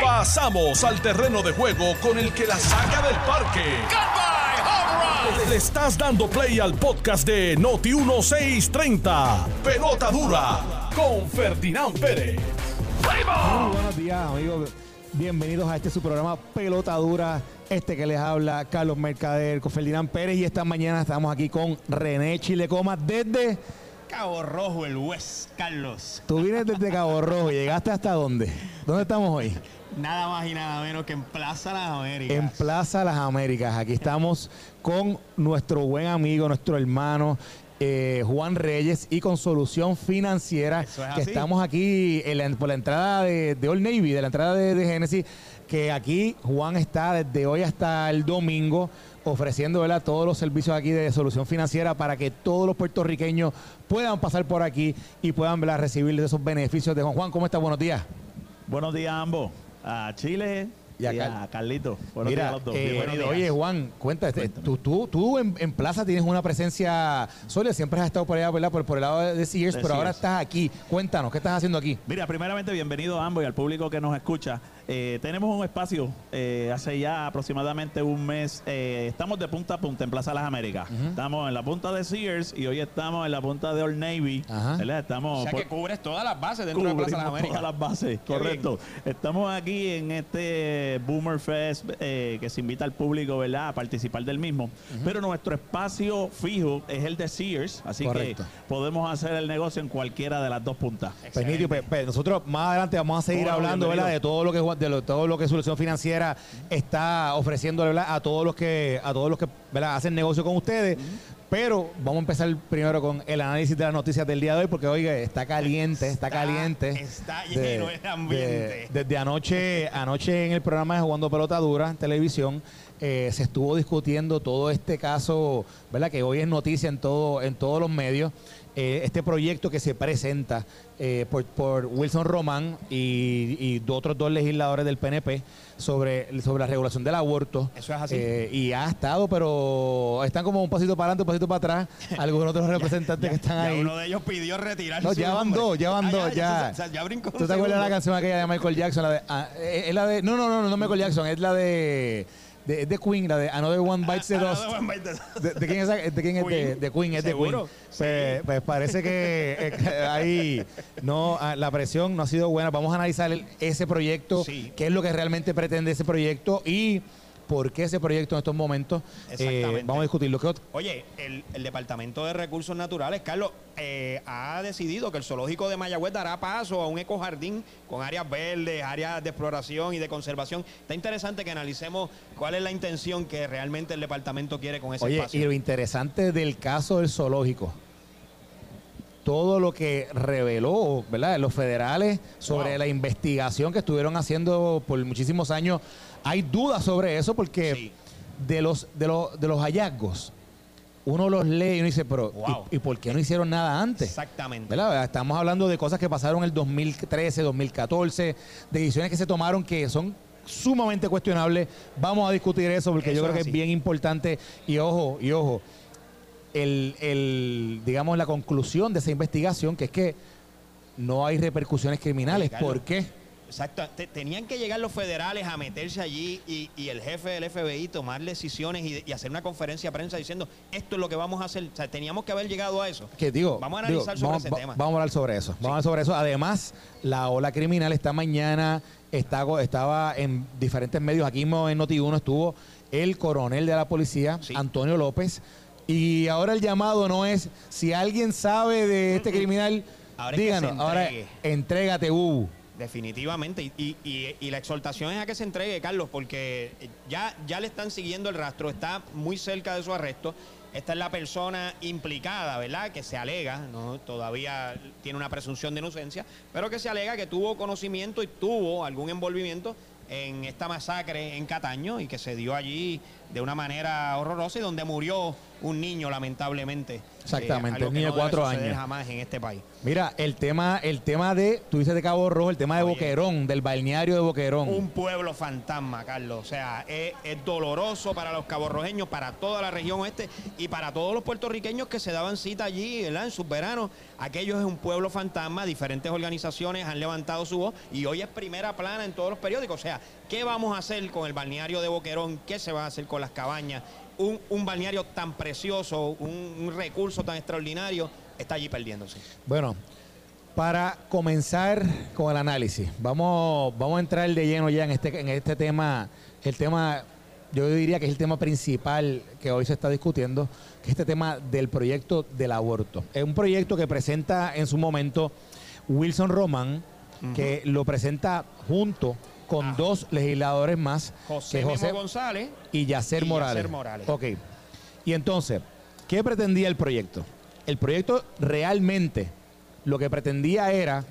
Pasamos al terreno de juego con el que la saca del parque. Le estás dando play al podcast de Noti 1630. Pelota dura con Ferdinand Pérez. Muy buenos días, amigos. Bienvenidos a este su programa Pelota Dura. Este que les habla Carlos Mercader con Ferdinand Pérez. Y esta mañana estamos aquí con René Chilecoma desde. Cabo Rojo, el West, Carlos. Tú vienes desde Cabo Rojo y llegaste hasta dónde? ¿Dónde estamos hoy? Nada más y nada menos que en Plaza Las Américas. En Plaza Las Américas. Aquí estamos con nuestro buen amigo, nuestro hermano. eh, Juan Reyes y con Solución Financiera, es que así. estamos aquí en la- por la entrada de, de Old Navy, de la entrada de, de Genesis, que aquí Juan está desde hoy hasta el domingo ofreciendo ¿verdad? todos los servicios aquí de Solución Financiera para que todos los puertorriqueños puedan pasar por aquí y puedan ¿verdad? recibir esos beneficios de Juan. Juan, ¿cómo estás? Buenos días. Buenos días a ambos. A Chile Y a Car- Carlito. Buenos días Mira, a los dos. eh, oye Juan, cuéntate, tú, tú, tú en, en Plaza tienes una presencia sólida, siempre has estado por allá, ¿verdad? Por, por el lado de, Sears, pero ahora estás aquí. Cuéntanos, ¿qué estás haciendo aquí? Mira, primeramente bienvenido a ambos y al público que nos escucha. Eh, tenemos un espacio eh, hace ya aproximadamente un mes. eh, estamos de punta a punta en Plaza Las Américas. Estamos en la punta de Sears y hoy estamos en la punta de Old Navy. Ajá. ¿verdad? Estamos O sea por- que cubres todas las bases dentro de Plaza Las Cubrimos Américas. todas las bases, Qué correcto. Estamos aquí en este Boomer Fest eh, que se invita al público, ¿verdad?, a participar del mismo. Pero nuestro espacio fijo es el de Sears, así Correcto. que podemos hacer el negocio en cualquiera de las dos puntas. Pues, pues, pues, nosotros más adelante vamos a seguir hablando. ¿verdad? de todo lo que De lo- todo lo que Solución Financiera está ofreciendo a todos los que a todos los que ¿verdad? hacen negocio con ustedes. Pero vamos a empezar primero con el análisis de las noticias del día de hoy, porque oiga, está caliente, está, Está- caliente. está lleno el ambiente. de- desde anoche, anoche en el programa de Jugando Pelota Dura en televisión, eh, se estuvo discutiendo todo este caso, ¿verdad? Que hoy es noticia en todo, en todos los medios. Eh, este proyecto que se presenta eh, por, por Wilson Román y, otros dos legisladores del PNP sobre, sobre la regulación del aborto. Eso es así. Eh, y ha estado, pero están como un pasito para adelante, un pasito para atrás. Algunos de los representantes que están Ya ahí. uno de ellos pidió retirar No, ya van nombre. dos, ya van Ah, dos, ya. sea, ya brincó ¿Tú te acuerdas de la canción aquella de Michael Jackson? La de, ah, es la de, no, no, no, no, no Michael Jackson, es la de, de, es de Queen, la de Another One Bites the Dust. Another one bites the- ¿De, de quién es? ¿De quién es? De, Queen. de Queen, es de Queen. ¿Seguro? Pues, pues parece que eh, ahí no, ah, la presión no ha sido buena. Vamos a analizar el- ese proyecto, Sí. qué es lo que realmente pretende ese proyecto y por qué ese proyecto en estos momentos. eh, vamos a discutirlo. ¿Qué ot- Oye, el, el Departamento de Recursos Naturales, Carlos, eh, ha decidido que el zoológico de Mayagüez dará paso a un ecojardín con áreas verdes, áreas de exploración y de conservación. Está interesante que analicemos cuál es la intención que realmente el departamento quiere con ese Oye, espacio. y lo interesante del caso del zoológico, todo lo que reveló, ¿verdad? Los federales sobre Wow. la investigación que estuvieron haciendo por muchísimos años, hay dudas sobre eso porque Sí. de los de los de los hallazgos uno los lee y uno dice, pero Wow. ¿y, y por qué no hicieron nada antes? Exactamente. ¿verdad? Estamos hablando de cosas que pasaron en el 2013, 2014, decisiones que se tomaron que son sumamente cuestionables. Vamos a discutir eso porque Eso yo creo es que es bien importante. Y ojo, y ojo, el, el, digamos, la conclusión de esa investigación, que es que no hay repercusiones criminales. ¿Por qué? Exacto. Te- tenían que llegar los federales a meterse allí y, y el jefe del FBI tomar decisiones y, y hacer una conferencia de prensa diciendo esto es lo que vamos a hacer. O sea, teníamos que haber llegado a eso. Que digo, Vamos a digo, analizar sobre vamos, ese va- tema. Vamos a hablar sobre eso. Vamos a hablar sobre eso. Además, la ola criminal esta mañana está, estaba en diferentes medios. Aquí mismo en Noti1 estuvo el coronel de la policía, Sí. Antonio López. Y ahora el llamado no es si alguien sabe de este criminal, Ahora es que díganos, ahora entrégate, uh. Definitivamente. Y, la exhortación es a que se entregue, Carlos, porque ya, ya le están siguiendo el rastro, está muy cerca de su arresto. Esta es la persona implicada, ¿verdad? Que se alega, ¿no? todavía tiene una presunción de inocencia, pero que se alega que tuvo conocimiento y tuvo algún envolvimiento en esta masacre en Cataño y que se dio allí de una manera horrorosa y donde murió un niño, lamentablemente. Exactamente, Eh, algo un que niño no de debe cuatro suceder años. jamás en este país. Mira, el tema, el tema de, tú dices de Cabo Rojo, el tema de Oye. Boquerón, del balneario de Boquerón. Un pueblo fantasma, Carlos. O sea, es, es doloroso para los caborrojeños, para toda la región oeste y para todos los puertorriqueños que se daban cita allí ¿verdad? en sus veranos. Aquello es un pueblo fantasma. Diferentes organizaciones han levantado su voz y hoy es primera plana en todos los periódicos. O sea, ¿qué vamos a hacer con el balneario de Boquerón? ¿Qué se va a hacer con las cabañas? Un, un balneario tan precioso, un, un recurso tan extraordinario, está allí perdiéndose. Bueno, para comenzar con el análisis, vamos, vamos a entrar de lleno ya en este, en este tema, el tema, yo diría que es el tema principal que hoy se está discutiendo, que es este tema del proyecto del aborto. Es un proyecto que presenta en su momento Wilson Román, que lo presenta junto con Ajá. dos legisladores más, José, que Memo González. y Yacer Y Morales. Yacer Morales. Ok. Y entonces, ¿qué pretendía el proyecto? El proyecto realmente lo que pretendía era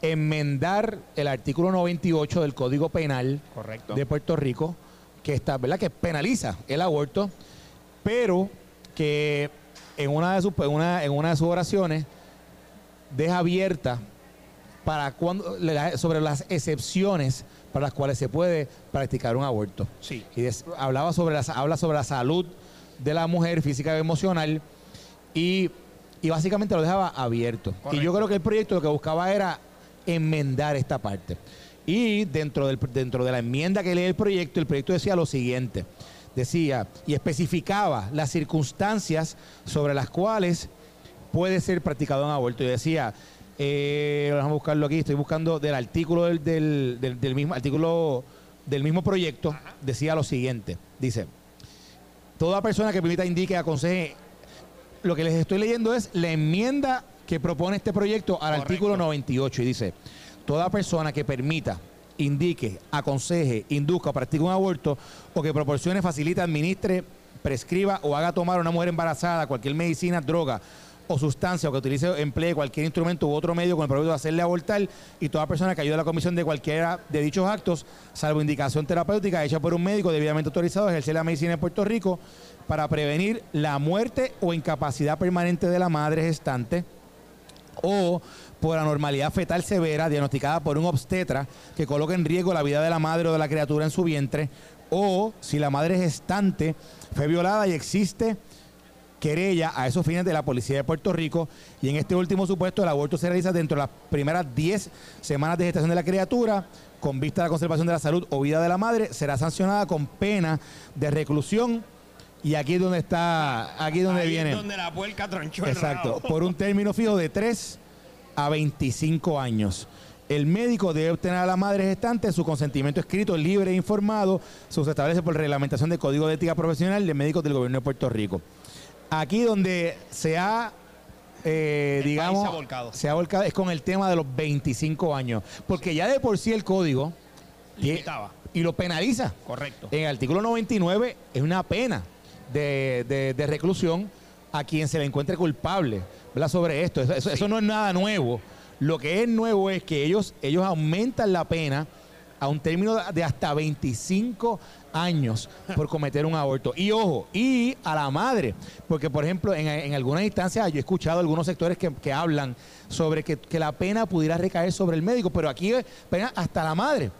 enmendar el artículo 98 del Código Penal Correcto. de Puerto Rico, que está, ¿verdad? Que penaliza el aborto, pero que en una de sus, una, en una de sus oraciones deja abierta para cuando, sobre las excepciones para las cuales se puede practicar un aborto. Sí. Y des- hablaba sobre la, habla sobre la salud de la mujer física y emocional y, y básicamente lo dejaba abierto. Y yo creo que el proyecto lo que buscaba era enmendar esta parte. Y dentro, del, dentro de la enmienda que lee el proyecto, el proyecto decía lo siguiente. Decía y especificaba las circunstancias sobre las cuales puede ser practicado un aborto. Y decía, eh, vamos a buscarlo aquí, estoy buscando del artículo del, del- del- del mismo artículo del mismo proyecto, decía lo siguiente. Dice, toda persona que permita, indique, aconseje, lo que les estoy leyendo es la enmienda que propone este proyecto al Correcto. artículo 98 y dice, toda persona que permita, indique, aconseje, induzca o practique un aborto o que proporcione, facilite, administre, prescriba o haga tomar a una mujer embarazada cualquier medicina, droga o sustancia o que utilice emplee cualquier instrumento u otro medio con el propósito de hacerle abortar y toda persona que ayude a la comisión de cualquiera de dichos actos, salvo indicación terapéutica hecha por un médico debidamente autorizado a ejercer la medicina en Puerto Rico para prevenir la muerte o incapacidad permanente de la madre gestante o por anormalidad fetal severa diagnosticada por un obstetra que coloca en riesgo la vida de la madre o de la criatura en su vientre, o si la madre gestante fue violada y existe querella a esos fines de la Policía de Puerto Rico y en este último supuesto el aborto se realiza dentro de las primeras 10 semanas de gestación de la criatura con vista a la conservación de la salud o vida de la madre, será sancionada con pena de reclusión y aquí es donde está, aquí es donde Ahí viene. Es donde la puerca tronchó Exacto, por un término fijo de 3 a 25 años. El médico debe obtener a la madre gestante su consentimiento escrito, libre e informado. Se establece por reglamentación del Código de Ética Profesional de Médicos del Gobierno de Puerto Rico. Aquí donde se ha, eh, digamos, se ha volcado. se ha volcado es con el tema de los 25 años. Porque ya de por sí el código Limitaba. y lo penaliza. Correcto. En el artículo 99 es una pena de, de- de reclusión a quien se le encuentre culpable ¿verdad? sobre esto. Eso, eso- eso no es nada nuevo. Lo que es nuevo es que ellos, ellos aumentan la pena a un término de- hasta 25 años por cometer un aborto. Y ojo, y a la madre, porque por ejemplo, en, en algunas instancias yo he escuchado algunos sectores que, que hablan sobre que, que la pena pudiera recaer sobre el médico, pero aquí pena hasta la madre.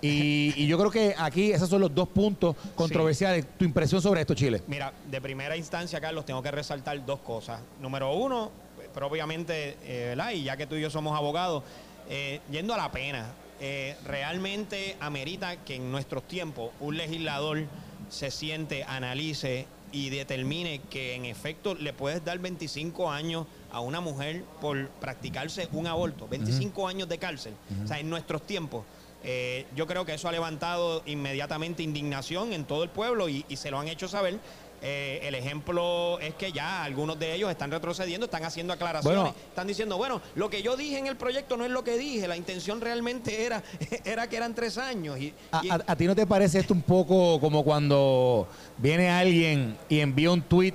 Y, y yo creo que aquí esos son los dos puntos controversiales. Tu impresión sobre esto, Chile. Mira, de primera instancia, Carlos, tengo que resaltar dos cosas. Número uno, propiamente, eh, ¿verdad? Y ya que tú y yo somos abogados, eh, yendo a la pena, eh, realmente amerita que en nuestros tiempos un legislador se siente, analice y determine que en efecto le puedes dar 25 años a una mujer por practicarse un aborto, 25 años de cárcel. O sea, en nuestros tiempos. Eh, yo creo que eso ha levantado inmediatamente indignación en todo el pueblo y, y se lo han hecho saber. Eh, el ejemplo es que ya algunos de ellos están retrocediendo, están haciendo aclaraciones, Bueno. están diciendo, bueno, lo que yo dije en el proyecto no es lo que dije, la intención realmente era, era que eran tres años. Y, ¿A, y- a- a ti no te parece esto un poco como cuando viene alguien y envía un tweet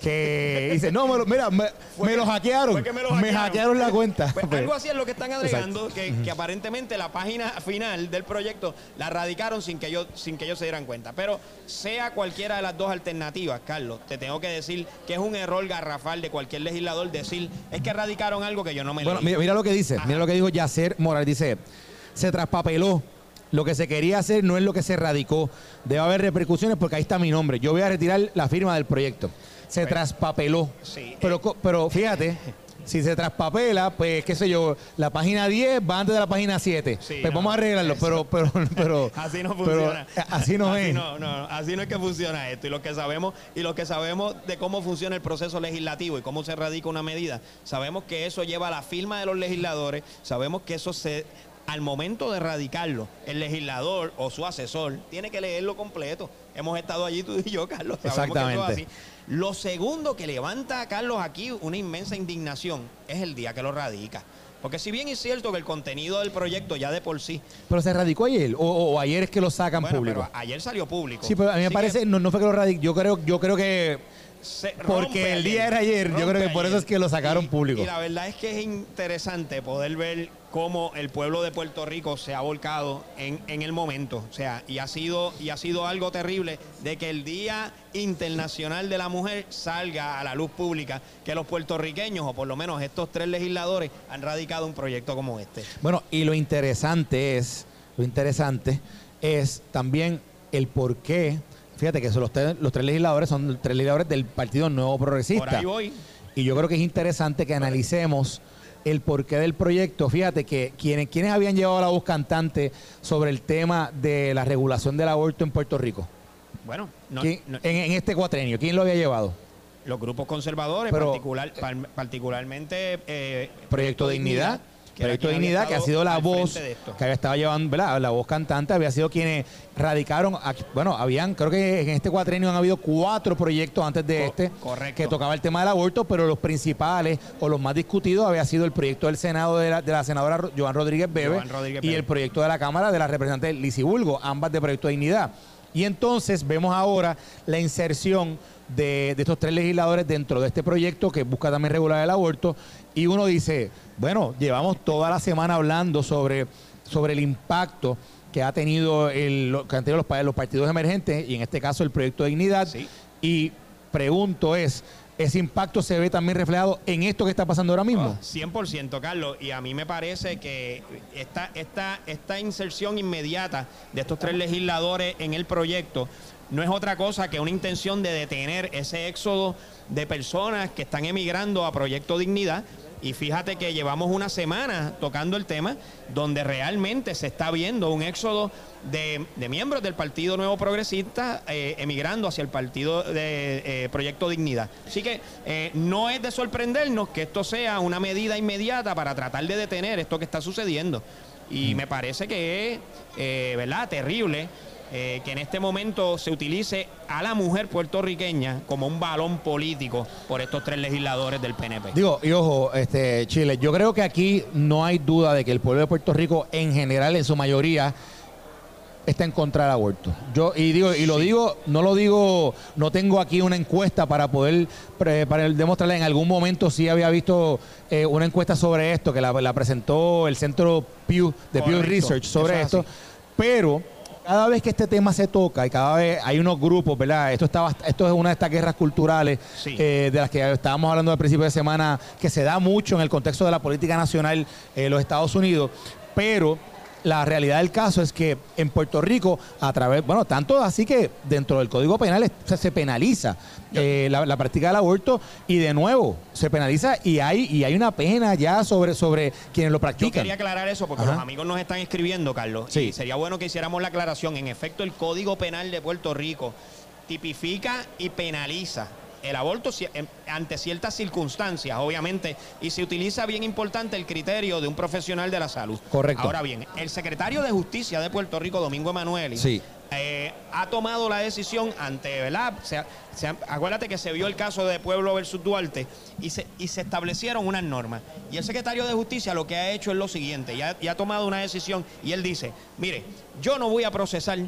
que dice, no, me lo- mira, me, me lo hackearon. Me, lo hackearon. hackearon la cuenta. Pues, algo así es lo que están agregando, que, que aparentemente la página final del proyecto la radicaron sin que, ellos, sin que ellos se dieran cuenta. Pero sea cualquiera de las dos alternativas, Carlos, te tengo que decir que es un error garrafal de cualquier legislador decir, es que radicaron algo que yo no me Bueno, mira, mira lo que dice, Ajá. mira lo que dijo Yacer Morales, dice, se traspapeló. Lo que se quería hacer no es lo que se radicó. Debe haber repercusiones porque ahí está mi nombre. Yo voy a retirar la firma del proyecto. Se Pues, traspapeló. sí, pero, eh. pero fíjate, si se traspapela, pues qué sé yo, la página 10 va antes de la página 7. Sí, pues no, vamos a arreglarlo, pero, pero, pero. Así no funciona. eh, así no es. No, no, así no es que funciona esto. Y lo que sabemos, y lo que sabemos de cómo funciona el proceso legislativo y cómo se radica una medida, sabemos que eso lleva a la firma de los legisladores, sabemos que eso se al momento de radicarlo, el legislador o su asesor tiene que leerlo completo. Hemos estado allí tú y yo, Carlos. sabemos que eso es Exactamente. así. Lo segundo que levanta a Carlos aquí una inmensa indignación es el día que lo radica. Porque si bien es cierto que el contenido del proyecto ya de por sí Pero se radicó ayer, o, o ayer es que lo sacan bueno, público. pero ayer salió público. Sí, pero a mí me Así parece, que no, no fue que lo radicó, yo creo, yo creo que se porque el día era ayer, yo creo que por eso es que lo sacaron Y- público. Y la verdad es que es interesante poder ver cómo el pueblo de Puerto Rico se ha volcado en, en el momento. O sea, y ha sido, y ha sido algo terrible de que el Día Internacional de la Mujer salga a la luz pública, que los puertorriqueños, o por lo menos estos tres legisladores, han radicado un proyecto como este. Bueno, y lo interesante es, lo interesante es también el por qué. Fíjate que son los, tres- los tres legisladores son tres legisladores del Partido Nuevo Progresista. Por ahí voy. Y yo creo que es interesante que analicemos el porqué del proyecto. Fíjate que quienes, quienes habían llevado la voz cantante sobre el tema de la regulación del aborto en Puerto Rico. Bueno, no- ¿Quién- no- en, en este cuatrenio, ¿quién lo había llevado? los grupos conservadores, Pero- particular, par- particularmente eh, Proyecto Dignidad. Proyecto Dignidad, que ha sido la voz que había estado llevando, ¿verdad? La voz cantante había sido quienes radicaron, aquí- bueno, habían, creo que en este cuatrenio han habido cuatro proyectos antes de Co- este correcto. que tocaba el tema del aborto, pero los principales o los más discutidos había sido el proyecto del Senado de la, de la senadora Joan Rodríguez Bebe Joan Rodríguez y Bebe. el proyecto de la Cámara de la representante Lizy Bulgo, ambas de Proyecto Dignidad. Y entonces vemos ahora la inserción de, de estos tres legisladores dentro de este proyecto que busca también regular el aborto. Y uno dice, bueno, llevamos toda la semana hablando sobre, sobre el impacto que ha tenido el, que han tenido los, pa- los partidos emergentes y en este caso el proyecto de dignidad. Sí. Y pregunto es, ¿ese impacto se ve también reflejado en esto que está pasando ahora mismo? Ah, 100%, Carlos. Y a mí me parece que esta, esta, esta inserción inmediata de estos tres legisladores en el proyecto no es otra cosa que una intención de detener ese éxodo de personas que están emigrando a Proyecto Dignidad. Y fíjate que llevamos una semana tocando el tema donde realmente se está viendo un éxodo de, de miembros del Partido Nuevo Progresista eh, emigrando hacia el Partido de eh, Proyecto Dignidad. Así que eh, no es de sorprendernos que esto sea una medida inmediata para tratar de detener esto que está sucediendo. Y me parece que es, ¿verdad?, terrible eh, que en este momento se utilice a la mujer puertorriqueña como un balón político por estos tres legisladores del PNP. Digo, y ojo, este, Chile, yo creo que aquí no hay duda de que el pueblo de Puerto Rico, en general, en su mayoría, está en contra del aborto. Yo, y digo, y lo digo, no lo digo, no tengo aquí una encuesta para poder para demostrarle en algún momento sí había visto eh, una encuesta sobre esto, que la, la presentó el centro Pew de Pew Research sobre eso esto. es. Pero cada vez que este tema se toca y cada vez hay unos grupos, ¿verdad? Esto, está, esto es una de estas guerras culturales Sí. eh, de las que estábamos hablando al principio de semana, que se da mucho en el contexto de la política nacional en los Estados Unidos, pero la realidad del caso es que en Puerto Rico, a través, bueno, tanto así que dentro del Código Penal se, se penaliza eh, la, la práctica del aborto y de nuevo se penaliza y hay y hay una pena ya sobre, sobre quienes lo Yo practican. quería aclarar eso porque Ajá. los amigos nos están escribiendo, Carlos. Sí. Y sería bueno que hiciéramos la aclaración. En efecto, el Código Penal de Puerto Rico tipifica y penaliza el aborto en- ante ciertas circunstancias, obviamente, y se utiliza bien importante el criterio de un profesional de la salud. Correcto. Ahora bien, el secretario de Justicia de Puerto Rico, Domingo Emanueli, Sí. eh, ha tomado la decisión ante, ¿verdad? Se- se- acuérdate que se vio el caso de Pueblo versus Duarte y se, y se establecieron unas normas. Y el secretario de Justicia lo que ha hecho es lo siguiente, y ha, y ha tomado una decisión y él dice, mire, yo no voy a procesar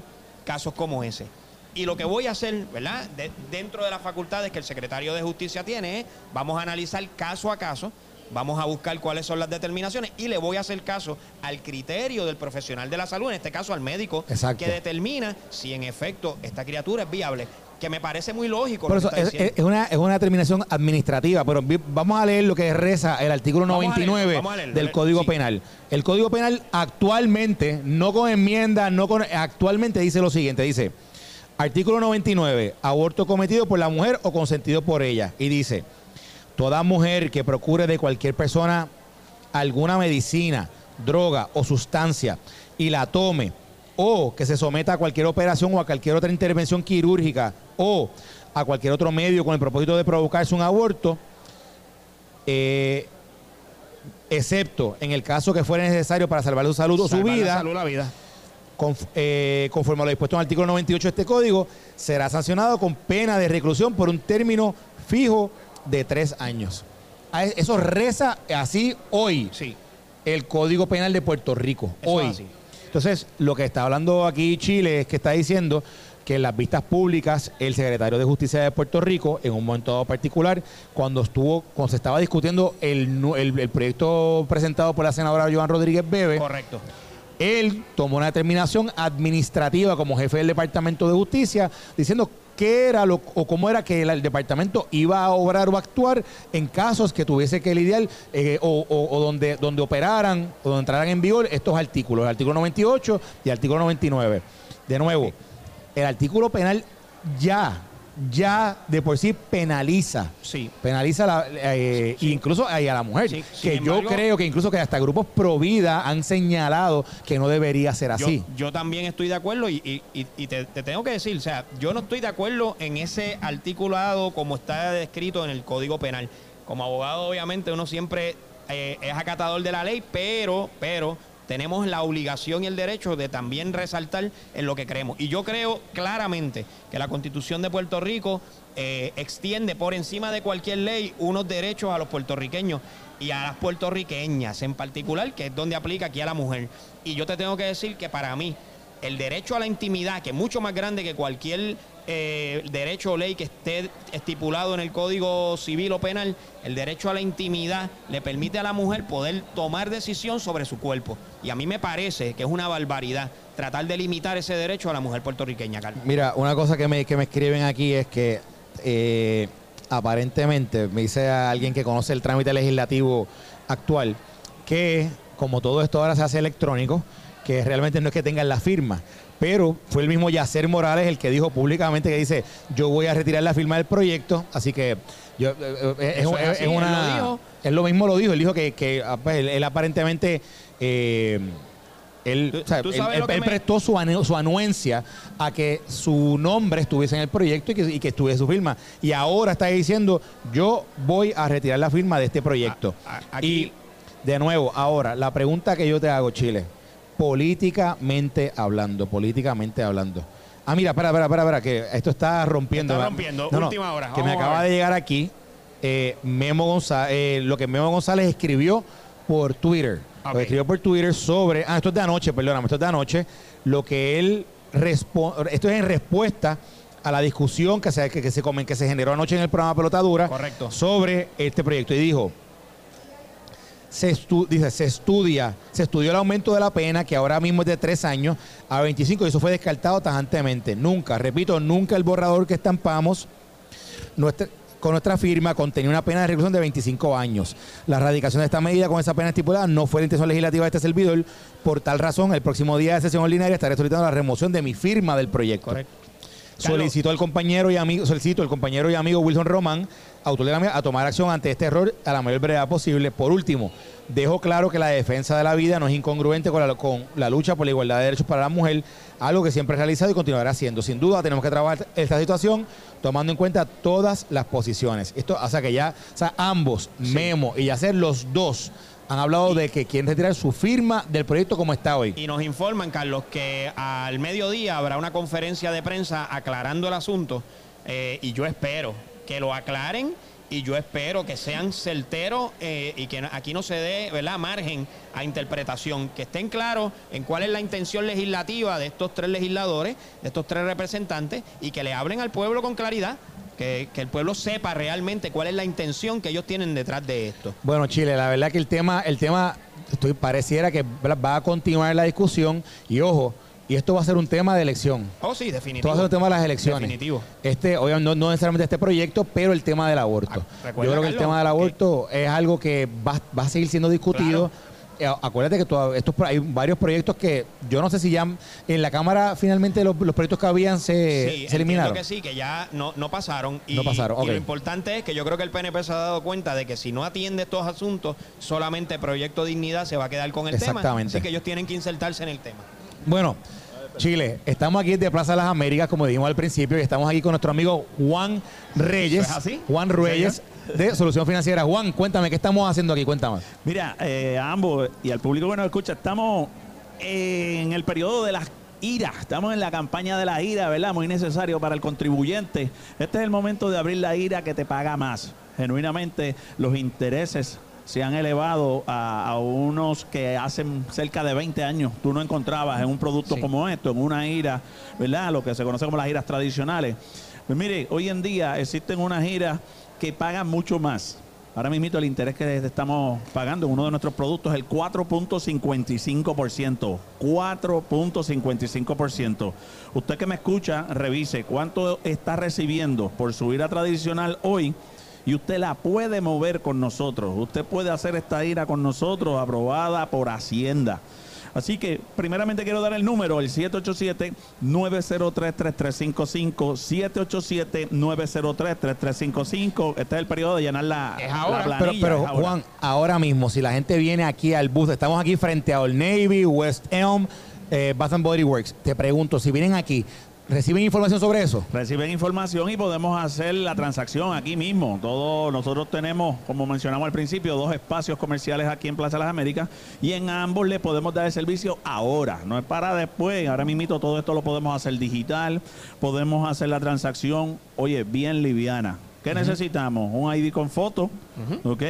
casos como ese. Y lo que voy a hacer, ¿verdad? dentro de las facultades que el secretario de Justicia tiene, es, vamos a analizar caso a caso Vamos a buscar cuáles son las determinaciones y le voy a hacer caso al criterio del profesional de la salud, en este caso al médico, que determina si en efecto esta criatura es viable que me parece muy lógico. Por eso es, una, es una determinación administrativa, pero vamos a leer lo que reza el artículo 99 del Código Penal. El Código Penal actualmente, no con enmienda, no con actualmente dice lo siguiente, dice, artículo 99, aborto cometido por la mujer o consentido por ella, y dice, Toda mujer que procure de cualquier persona alguna medicina, droga o sustancia y la tome o que se someta a cualquier operación o a cualquier otra intervención quirúrgica o a cualquier otro medio con el propósito de provocarse un aborto, eh, excepto en el caso que fuera necesario para salvar su salud o su vida, salud, la vida. Eh, conforme a lo dispuesto en el artículo 98 de este código, será sancionado con pena de reclusión por un término fijo de tres años. Eso reza así hoy. Sí. El Código Penal de Puerto Rico. hoy. Entonces, lo que está hablando aquí Chile es que está diciendo que en las vistas públicas, el secretario de Justicia de Puerto Rico, en un momento particular, cuando estuvo, cuando se estaba discutiendo el, el, proyecto presentado por la senadora Joan Rodríguez Bebe, correcto. Él tomó una determinación administrativa como jefe del Departamento de Justicia, diciendo qué era lo, o cómo era que el, departamento iba a obrar o actuar en casos que tuviese que lidiar eh, o, donde, donde operaran o donde entraran en vigor estos artículos, el artículo 98 y el artículo 99. De nuevo, el artículo penal ya ya de por sí penaliza. Sí. Penaliza la, eh, incluso a la mujer. que yo creo que incluso que hasta grupos pro vida han señalado que no debería ser así. Yo, también estoy de acuerdo y, te, tengo que decir, o sea, yo no estoy de acuerdo en ese articulado como está descrito en el Código Penal. Como abogado, obviamente, uno siempre eh, es acatador de la ley, pero, pero tenemos la obligación y el derecho de también resaltar en lo que creemos. Y yo creo claramente que la Constitución de Puerto Rico eh, extiende por encima de cualquier ley unos derechos a los puertorriqueños y a las puertorriqueñas en particular, que es donde aplica aquí a la mujer. Y yo te tengo que decir que para mí el derecho a la intimidad, que es mucho más grande que cualquier eh, derecho o ley que esté estipulado en el Código Civil o Penal, el derecho a la intimidad le permite a la mujer poder tomar decisión sobre su cuerpo. Y a mí me parece que es una barbaridad tratar de limitar ese derecho a la mujer puertorriqueña, Carlos. Mira, una cosa que me, que me escriben aquí es que eh, aparentemente, me dice alguien que conoce el trámite legislativo actual, que como todo esto ahora se hace electrónico, que realmente no es que tengan la firma, pero fue el mismo Yacer Morales el que dijo públicamente que dice, yo voy a retirar la firma del proyecto, así que yo, es, una... Él lo, mismo lo dijo, él dijo que, ah, pues, él, aparentemente... Eh, él, prestó su, su, anuencia a que su nombre estuviese en el proyecto y que, y que, estuviese su firma. Y ahora está diciendo, yo voy a retirar la firma de este proyecto. Y de nuevo, ahora, la pregunta que yo te hago, Chile, políticamente hablando, políticamente hablando. Ah, mira, espera, espera, espera, espera, que esto está rompiendo. Está rompiendo, última hora. Que me acaba de llegar aquí eh, Memo González, eh, lo que Memo González escribió por Twitter. escribió por Twitter sobre, ah, esto es de anoche, perdóname, esto es de anoche, lo que él responde, esto es en respuesta a la discusión que se, que, se, que se generó anoche en el programa Pelotadura Correcto. sobre este proyecto. Y dijo, se, dice, se estudia, se estudió el aumento de la pena, que ahora mismo es de 3 años a 25, y eso fue descartado tajantemente. Nunca, repito, nunca el borrador que estampamos con nuestra firma contenía una pena de reclusión de 25 años. La erradicación de esta medida con esa pena estipulada no fue la intención legislativa de este servidor. Por tal razón, el próximo día de sesión ordinaria estaré solicitando la remoción de mi firma del proyecto. Correcto. Solicitó al compañero y amigo, solicito al compañero y amigo Wilson Román autoridad a tomar acción ante este error a la mayor brevedad posible. Por último, dejo claro que la defensa de la vida no es incongruente con la, con la lucha por la igualdad de derechos para la mujer, algo que siempre he realizado y continuará haciendo. Sin duda tenemos que trabajar esta situación tomando en cuenta todas las posiciones. Esto, o sea que ya, o sea, ambos, Memo y Yacer, los dos, han hablado de que quieren retirar su firma del proyecto como está hoy. Y nos informan, Carlos, que al mediodía habrá una conferencia de prensa aclarando el asunto eh, y yo espero que lo aclaren y yo espero que sean certeros eh, y que aquí no se dé ¿verdad? margen a interpretación, que estén claros en cuál es la intención legislativa de estos tres legisladores, de estos tres representantes, y que le hablen al pueblo con claridad. Que, el pueblo sepa realmente cuál es la intención que ellos tienen detrás de esto. Bueno, Chile, la verdad que el tema, el tema, estoy, pareciera que va a continuar la discusión y ojo, y esto va a ser un tema de elección. Oh, sí, definitivo. Esto va a ser un tema de las elecciones. Definitivo. Este, obviamente, no, necesariamente este proyecto, pero el tema del aborto. Ah, Yo creo que el tema del aborto es algo que va, a seguir siendo discutido. Eh, acuérdate que estos, hay varios proyectos que yo no sé si ya en la Cámara finalmente los, proyectos que habían se, sí, se eliminaron. que sí, que ya no, no pasaron. Y, no pasaron. Y lo importante es que yo creo que el PNP se ha dado cuenta de que si no atiende estos asuntos, solamente Proyecto Dignidad se va a quedar con el tema. Exactamente. Así que ellos tienen que insertarse en el tema. Bueno, Chile, estamos aquí de Plaza de las Américas, como dijimos al principio, y estamos aquí con nuestro amigo Juan Reyes. Juan Reyes. De Solución Financiera. Juan, cuéntame, ¿qué estamos haciendo aquí? Cuéntame. Mira, eh, a ambos y al público que nos escucha, estamos en el periodo de las ira. Estamos en la campaña de la ira, ¿verdad? Muy necesario para el contribuyente. Este es el momento de abrir la ira que te paga más. Genuinamente, los intereses se han elevado a, unos que hacen cerca de 20 años tú no encontrabas en un producto como esto, en una ira, ¿verdad? Lo que se conoce como las giras tradicionales. Pues mire, hoy en día existen unas giras que pagan mucho más. Ahora mismo el interés que estamos pagando en uno de nuestros productos es el 4.55%. 4.55%. Usted que me escucha, revise cuánto está recibiendo por su ira tradicional hoy y usted la puede mover con nosotros. Usted puede hacer esta ira con nosotros aprobada por Hacienda. Así que primeramente quiero dar el número, el 787-903-3355, 787-903-3355. Este es el periodo de llenar la, planilla. Pero, pero Juan, ahora mismo, si la gente viene aquí al bus, estamos aquí frente a Old Navy, West Elm, eh, Bath and Body Works. Te pregunto, si vienen aquí, ¿Reciben información sobre eso? Reciben información y podemos hacer la transacción aquí mismo. Todos nosotros tenemos, como mencionamos al principio, dos espacios comerciales aquí en Plaza de las Américas y en ambos le podemos dar el servicio ahora, no es para después. Ahora mismo todo esto lo podemos hacer digital, podemos hacer la transacción, oye, bien liviana. ¿Qué necesitamos? Un ID con foto, ¿ok?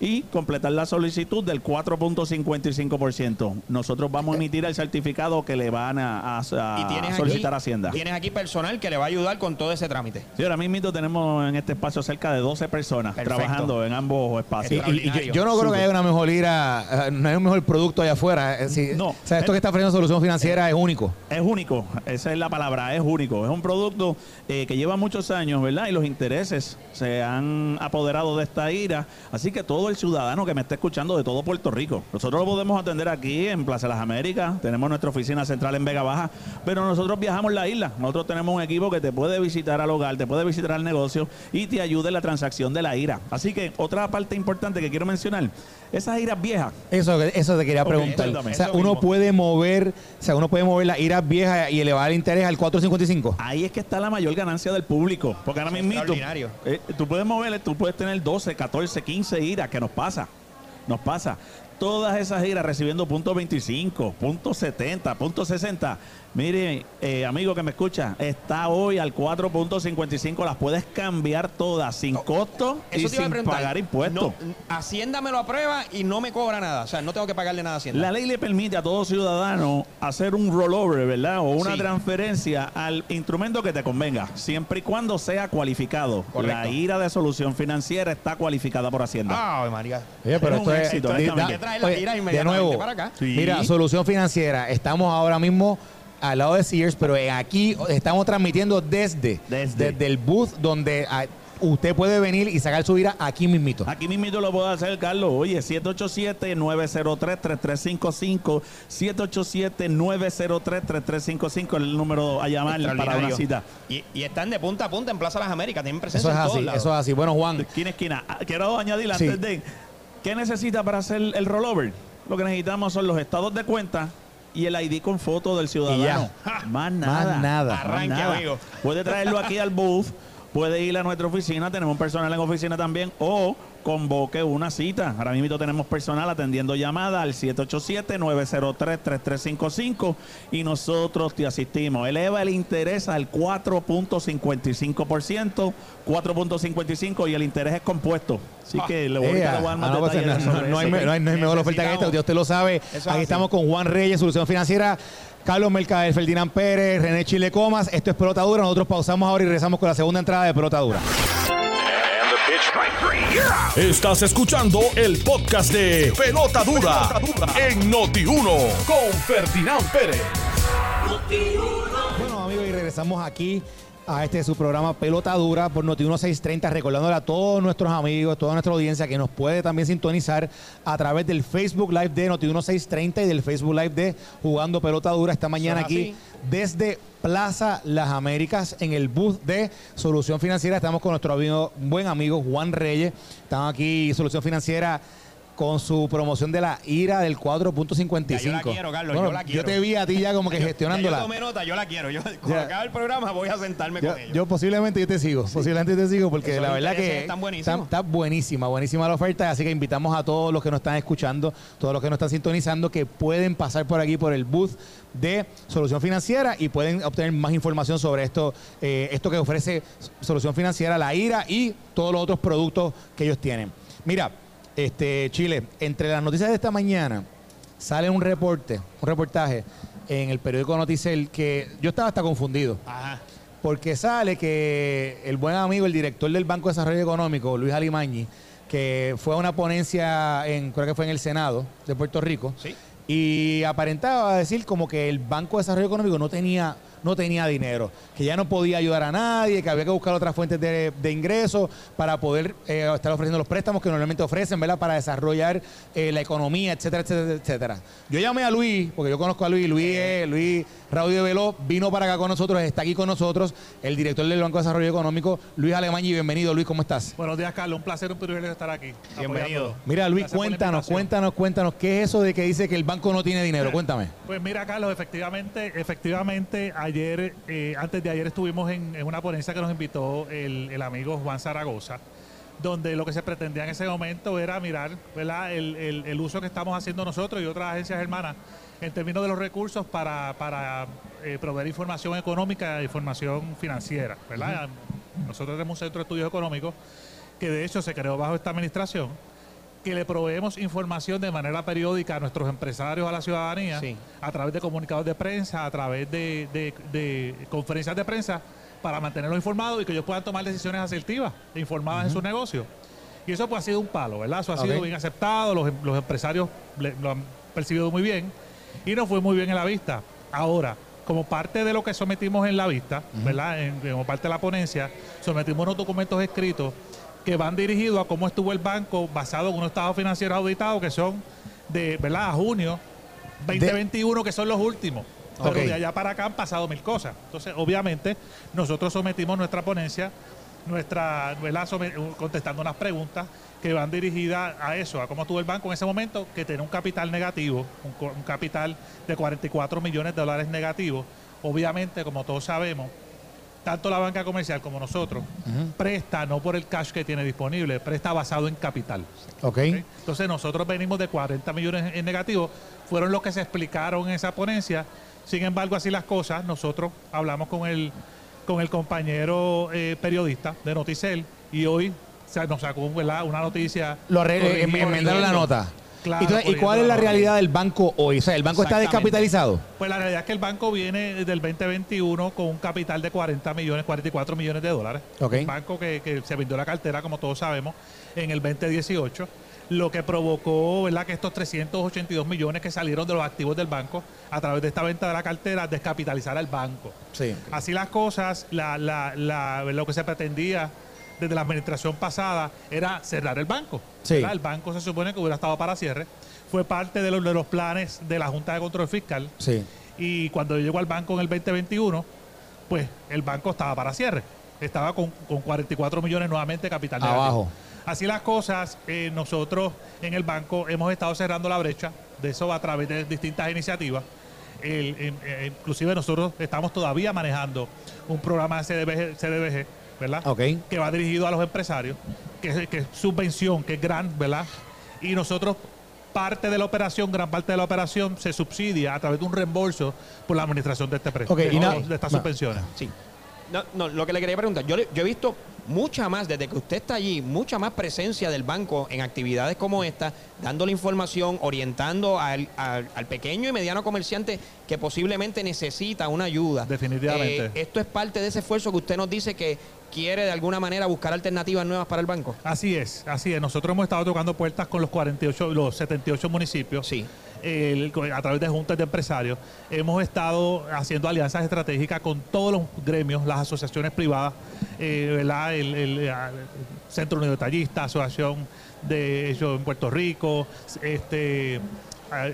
Y completar la solicitud del 4.55%. Nosotros vamos a emitir el certificado que le van a, solicitar Hacienda. Tienes aquí personal que le va a ayudar con todo ese trámite. Sí, ahora mismo tenemos en este espacio cerca de 12 personas trabajando en ambos espacios. Y, yo, no creo que haya una mejor ira, eh, no hay un mejor producto allá afuera. no. O sea, esto que está ofreciendo Solución Financiera es único. Es único, esa es la palabra, es único. Es un producto eh, que lleva muchos años, ¿verdad? Y los intereses se han apoderado de esta ira. Así que todo el ciudadano que me está escuchando de todo Puerto Rico. Nosotros lo podemos atender aquí en Plaza de las Américas, tenemos nuestra oficina central en Vega Baja, pero nosotros viajamos la isla. Nosotros tenemos un equipo que te puede visitar al hogar, te puede visitar al negocio y te ayuda en la transacción de la ira. Así que otra parte importante que quiero mencionar, esas iras viejas. Eso, eso te quería preguntar. o sea, uno puede mover, o sea, uno puede mover las iras viejas y elevar el interés al 4.55. Ahí es que está la mayor ganancia del público, porque ahora mismo eh, tú puedes moverle, tú puedes tener 12, 14, 15 iras que nos pasa. Nos pasa. Todas esas giras recibiendo punto 25, punto 70, punto 60. Mire, eh, amigo que me escucha, está hoy al 4.55. Las puedes cambiar todas sin costo y sin pagar impuestos. Hacienda me lo aprueba y no me cobra nada. O sea, no tengo que pagarle nada a Hacienda. La ley le permite a todo ciudadano hacer un rollover, ¿verdad? O una transferencia al instrumento que te convenga, siempre y cuando sea cualificado. La ira de solución financiera está cualificada por Hacienda. Ah, María. pero esto es, éxito. de nuevo, Mira, solución financiera. Estamos ahora mismo al lado de Sears, pero aquí estamos transmitiendo desde, desde. el booth donde ah, usted puede venir y sacar su ira aquí mismito. Aquí mismito lo puedo hacer, Carlos. Oye, 787-903-3355. 787-903-3355 el número a llamar para una cita. Y, están de punta a punta en Plaza Las Américas. Tienen presencia eso es así, Eso es así. Bueno, Juan. Esquina, esquina. Ah, quiero añadir antes de... ¿Qué necesita para hacer el rollover? Lo que necesitamos son los estados de cuenta y el ID con foto del ciudadano. Más nada. Más nada. Arranque, Puede traerlo aquí al booth, puede ir a nuestra oficina, tenemos un personal en oficina también, o convoque una cita. Ahora mismo tenemos personal atendiendo llamada al 787-903-3355 y nosotros te asistimos. Eleva el interés al 4.55%, 4.55% y el interés es compuesto. Así que le voy a dar más no, detalles no, no, hay, no, hay, mejor oferta que esta, usted lo sabe. Aquí estamos con Juan Reyes, Solución Financiera. Carlos Mercader, Ferdinand Pérez, René Chile Comas. Esto es Pelota Dura. Nosotros pausamos ahora y regresamos con la segunda entrada de Pelota Dura. Estás escuchando el podcast de Pelota Dura, en Noti1 con Ferdinand Pérez. Bueno, amigos, y regresamos aquí a este su programa Pelota Dura por Noti 1630, recordándole a todos nuestros amigos, toda nuestra audiencia que nos puede también sintonizar a través del Facebook Live de Noti 1630 y del Facebook Live de Jugando Pelota Dura esta mañana aquí desde Plaza Las Américas en el bus de Solución Financiera. Estamos con nuestro amigo, buen amigo Juan Reyes. Estamos aquí, Solución Financiera con su promoción de la ira del 4.55. Yo la quiero, Carlos, yo la quiero. Yo te vi a ti ya como que gestionándola. yo tomé nota, yo la quiero. Yo, cuando acabe el programa voy a sentarme con ellos. Yo posiblemente yo te sigo, posiblemente te sigo porque la verdad que está, está, buenísima, buenísima la oferta, así que invitamos a todos los que nos están escuchando, todos los que nos están sintonizando, que pueden pasar por aquí por el booth de Solución Financiera y pueden obtener más información sobre esto, eh, esto que ofrece Solución Financiera, la IRA y todos los otros productos que ellos tienen. Mira, este, Chile, entre las noticias de esta mañana sale un reporte, un reportaje en el periódico Noticel que yo estaba hasta confundido. Porque sale que el buen amigo, el director del Banco de Desarrollo Económico, Luis Alimañi, que fue a una ponencia en, creo que fue en el Senado de Puerto Rico, y aparentaba decir como que el Banco de Desarrollo Económico no tenía no tenía dinero, que ya no podía ayudar a nadie, que había que buscar otras fuentes de, ingresos para poder eh, estar ofreciendo los préstamos que normalmente ofrecen, ¿verdad? Para desarrollar eh, la economía, etcétera, etcétera, etcétera. Yo llamé a Luis, porque yo conozco a Luis, Luis, Luis Raúl de Veló, vino para acá con nosotros, está aquí con nosotros, el director del Banco de Desarrollo Económico, Luis Alemán, y bienvenido, Luis, ¿cómo estás? Buenos días, Carlos, un placer, un privilegio estar aquí. Bienvenido. Mira, Luis, cuéntanos, cuéntanos, cuéntanos, ¿qué es eso de que dice que el banco no tiene dinero? Cuéntame. Pues mira, Carlos, efectivamente, efectivamente, ayer eh, antes de ayer estuvimos en, una ponencia que nos invitó el, amigo Juan Zaragoza, donde lo que se pretendía en ese momento era mirar El, uso que estamos haciendo nosotros y otras agencias hermanas en términos de los recursos para, eh, proveer información económica e información financiera. Nosotros tenemos un centro de estudios económicos que de hecho se creó bajo esta administración que le proveemos información de manera periódica a nuestros empresarios, a la ciudadanía, a través de comunicados de prensa, a través de, conferencias de prensa, para mantenerlos informados y que ellos puedan tomar decisiones asertivas e informadas en su negocio. Y eso pues ha sido un palo, ¿verdad? Eso ha sido bien aceptado, los, empresarios lo han percibido muy bien y nos fue muy bien en la vista. Ahora, como parte de lo que sometimos en la vista, ¿verdad? como parte de la ponencia, sometimos unos documentos escritos que van dirigidos a cómo estuvo el banco basado en unos estados financieros auditados que son de, ¿verdad? A junio 2021, que son los últimos. Pero de allá para acá han pasado mil cosas. Entonces, obviamente, nosotros sometimos nuestra ponencia, nuestra, ¿verdad? contestando unas preguntas que van dirigidas a eso, a cómo estuvo el banco en ese momento, que tiene un capital negativo, un, un capital de 44 millones de dólares negativos. Obviamente, como todos sabemos, tanto la banca comercial como nosotros, presta no por el cash que tiene disponible, presta basado en capital. Okay. Entonces nosotros venimos de 40 millones en negativo, fueron los que se explicaron en esa ponencia. Sin embargo, así las cosas, nosotros hablamos con el, con el compañero eh, periodista de Noticel y hoy se nos sacó una noticia. Lo arreglé, enmendaron la nota. ¿Y, cuál es la realidad del banco hoy? O sea, ¿el banco está descapitalizado? Pues la realidad es que el banco viene del 2021 con un capital de 40 millones, 44 millones de dólares. Un banco que, se vendió la cartera, como todos sabemos, en el 2018 lo que provocó ¿verdad? que estos 382 millones que salieron de los activos del banco a través de esta venta de la cartera descapitalizar al banco. Sí. Así las cosas, lo que se pretendía desde la administración pasada era cerrar el banco. El banco se supone que hubiera estado para cierre. Fue parte de los, de los planes de la Junta de Control Fiscal. Sí. Y cuando llegó al banco en el 2021, pues el banco estaba para cierre. Estaba con, 44 millones nuevamente de capital Abajo. Así las cosas, eh, nosotros en el banco hemos estado cerrando la brecha, de eso a través de distintas iniciativas. Eh, inclusive nosotros estamos todavía manejando un programa de CDBG ¿verdad? Ok. Que va dirigido a los empresarios, que es, que es subvención, que es gran, ¿verdad? Y nosotros parte de la operación, gran parte de la operación se subsidia a través de un reembolso por la administración de este préstamo, Ok, y de, na- de estas subvenciones. Sí. No, no, lo que le quería preguntar, yo he visto mucha más, desde que usted está allí, mucha más presencia del banco en actividades como esta, dándole información, orientando al, al- al pequeño y mediano comerciante que posiblemente necesita una ayuda. Definitivamente. Eh, esto es parte de ese esfuerzo que usted nos dice que quiere de alguna manera buscar alternativas nuevas para el banco. Así es, así es. Nosotros hemos estado tocando puertas con los 48, los 78 municipios. Sí. El- a través de juntas de empresarios. Hemos estado haciendo alianzas estratégicas con todos los gremios, las asociaciones privadas, eh. El, el, eh, Centro Asociación de ellos en Puerto Rico, este,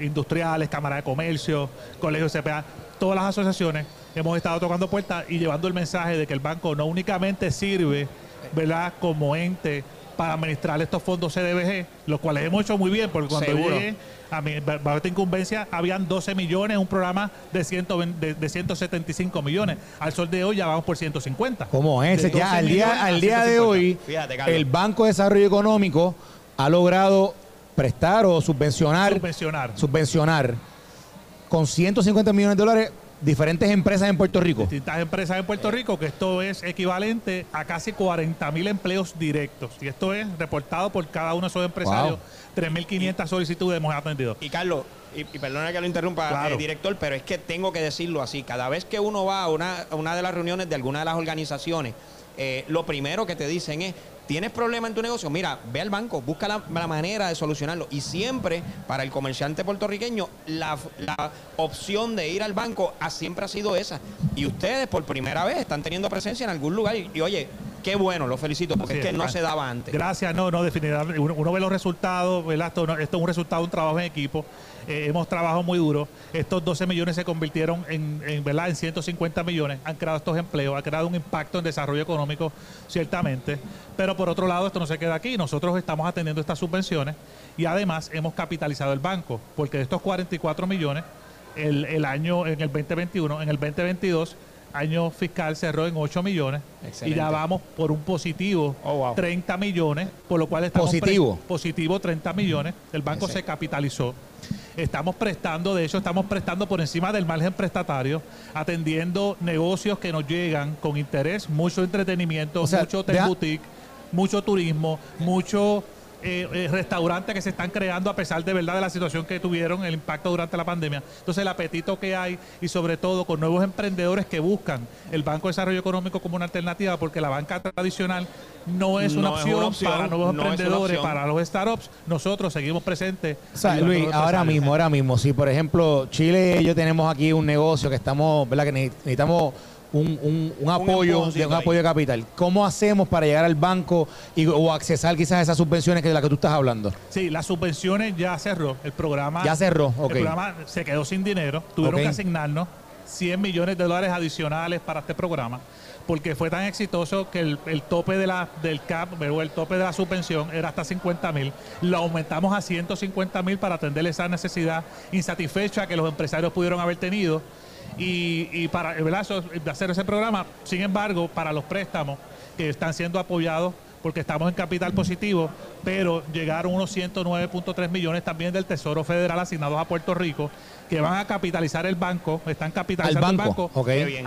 industriales, Cámara de Comercio, Colegio CPA, todas las asociaciones hemos estado tocando puertas y llevando el mensaje de que el banco no únicamente sirve, ¿verdad?, como ente para administrar estos fondos CDBG, los cuales hemos hecho muy bien, porque cuando Seguro. llegué a mi bajo esta incumbencia, habían 12 millones, un programa de, 120 de, de 175 millones. Al sol de hoy ya vamos por 150. ¿Cómo es? Ya 12 al día, a al día de 150. hoy, Fíjate, el Banco de Desarrollo Económico ha logrado prestar o subvencionar, Subvencionar. subvencionar con 150 millones de dólares diferentes empresas en Puerto Rico. distintas empresas en Puerto Rico, que esto es equivalente a casi 40 mil empleos directos. Y esto es reportado por cada uno de esos empresarios. 3.500 solicitudes hemos atendido. Y Carlos, y, y perdona que lo interrumpa, Claro. eh, director, pero es que tengo que decirlo así. Cada vez que uno va a una, a una de las reuniones de alguna de las organizaciones, eh, lo primero que te dicen es, ¿tienes problema en tu negocio? Mira, ve al banco, busca la, manera de solucionarlo. Y siempre, para el comerciante puertorriqueño, la, opción de ir al banco ha- siempre ha sido esa. Y ustedes, por primera vez, están teniendo presencia en algún lugar. Y, oye, qué bueno, lo felicito, porque es que no se daba antes. Gracias, no, no, definitivamente. Uno, uno ve los resultados, ¿verdad? Esto, no- esto es un resultado un trabajo en equipo. Eh, hemos trabajado muy duro. Estos 12 millones se convirtieron en, en, ¿verdad? en 150 millones. Han creado estos empleos, ha creado un impacto en desarrollo económico, ciertamente. Pero por otro lado, esto no se queda aquí. Nosotros estamos atendiendo estas subvenciones y además hemos capitalizado el banco, porque de estos 44 millones, el, el año, en el 2021, en el 2022, año fiscal cerró en 8 millones y ya vamos por un positivo Oh, wow. 30 millones, por lo cual estamos Positivo. positivo 30 millones. El banco Ese. se capitalizó. Estamos prestando, de hecho, estamos prestando por encima del margen prestatario, atendiendo negocios que nos llegan con interés, mucho entretenimiento, O sea, mucho hotel deja- boutique, mucho turismo, mucho eh, eh, restaurantes que se están creando a pesar de verdad de la situación que tuvieron, el impacto durante la pandemia. Entonces el apetito que hay y sobre todo con nuevos emprendedores que buscan el Banco de Desarrollo Económico como una alternativa porque la banca tradicional no es, una, No es opción una opción, para nuevos no emprendedores, para los startups. Nosotros seguimos presentes. O sea, Luis, ahora mismo, ahora mismo, si por ejemplo Chile y yo tenemos aquí un negocio que estamos, ¿verdad? Que ne- necesitamos un, un- un apoyo, empujoncito de, un apoyo de capital. ¿Cómo hacemos para llegar al banco y, o accesar quizás a esas subvenciones que de las que tú estás hablando? Sí, las subvenciones ya cerró. El programa Ya cerró, ok. El programa se quedó sin dinero. Tuvieron Ok. que asignarnos 100 millones de dólares adicionales para este programa porque fue tan exitoso que el, el tope de la, del CAP o el tope de la subvención era hasta 50 mil. Lo aumentamos a 150 mil para atender esa necesidad insatisfecha que los empresarios pudieron haber tenido. Y, y para ¿verdad? Eso, de hacer ese programa, sin embargo, para los préstamos que están siendo apoyados porque estamos en capital positivo, pero llegaron unos 109.3 millones también del Tesoro Federal asignados a Puerto Rico que van a capitalizar el banco, están capitalizando Al el banco,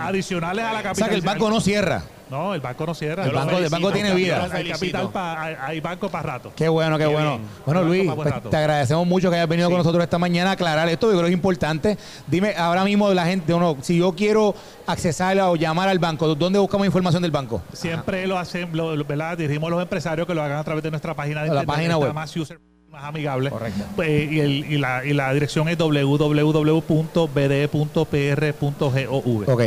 adicionales a la O sea capitalización. que el banco no cierra. No, el banco no cierra. El banco- el banco tiene vida. Hay capital pa- hay, hay banco para rato. Qué bueno, qué, Qué bueno. bien. Bueno, Luis, pues, te agradecemos mucho que hayas venido con nosotros esta mañana a aclarar esto. Yo creo que es importante. Dime, ahora mismo la gente, uno, si yo quiero accesar o llamar al banco, ¿dónde buscamos información del banco? Siempre lo hacen, lo, lo- ¿verdad? Dirigimos a los empresarios que lo hagan a través de nuestra página de La internet, página web. más user más amigable. Correcto. Eh, y, el- y la, y la dirección es www.bde.pr.gov. Ok.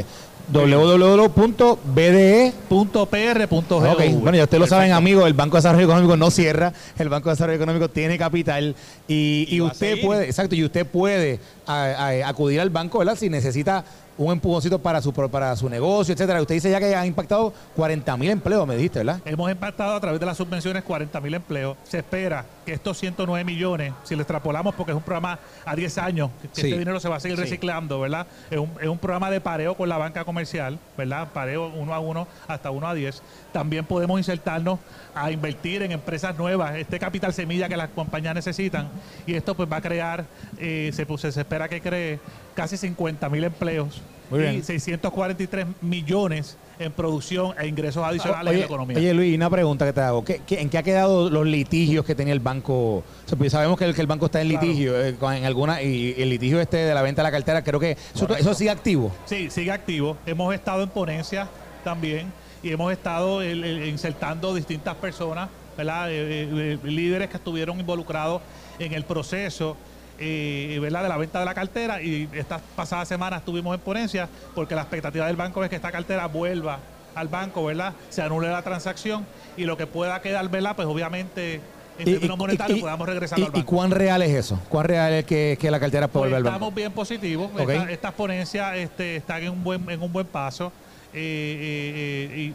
www.bde .pr.gov. Ok, bueno, ya ustedes lo saben, amigos, el Banco de Desarrollo Económico no cierra, el Banco de Desarrollo Económico tiene capital y, usted puede, exacto, y usted puede a- a- acudir al banco, ¿verdad? Si necesita un empujoncito para su, para su negocio, etcétera. Usted dice ya que ha impactado 40 mil empleos, me dijiste, ¿verdad? Hemos impactado a través de las subvenciones 40 mil empleos. Se espera que estos 109 millones, si lo extrapolamos, porque es un programa a 10 años, que Sí. este dinero se va a seguir Sí. reciclando, ¿verdad? Es un, es un programa de pareo con la banca comercial, ¿verdad? Pareo uno a uno hasta uno a 10. También podemos insertarnos a invertir en empresas nuevas, este capital semilla que las compañías necesitan. Y esto pues va a crear, eh, se, pues, se espera que cree casi 50 mil empleos Muy bien. y 643 millones en producción e ingresos adicionales en Oye, la economía. oye, Luis, una pregunta que te hago. ¿Qué, qué- en qué ha quedado los litigios que tenía el banco? O sea, pues sabemos que el, que el banco está en Claro. litigio, eh, en alguna, y el litigio este de la venta de la cartera, creo que eso, eso sigue activo. Sí, sigue activo. Hemos estado en ponencia también y hemos estado eh, insertando distintas personas, ¿verdad? Eh, eh, eh, líderes que estuvieron involucrados en el proceso. Eh, ¿verdad? de la venta de la cartera y estas pasadas semanas estuvimos en ponencia porque la expectativa del banco es que esta cartera vuelva al banco, ¿verdad? Se anule la transacción y lo que pueda quedar, ¿verdad? Pues obviamente en Y- términos y- monetarios y- podamos regresar y- al ¿Y banco. cuán real es eso? ¿Cuán real es que, que la cartera puede Pues volver al estamos banco? bien positivos. Ok. Esta- estas ponencias este, están en un buen, en un buen paso. eh, eh, eh,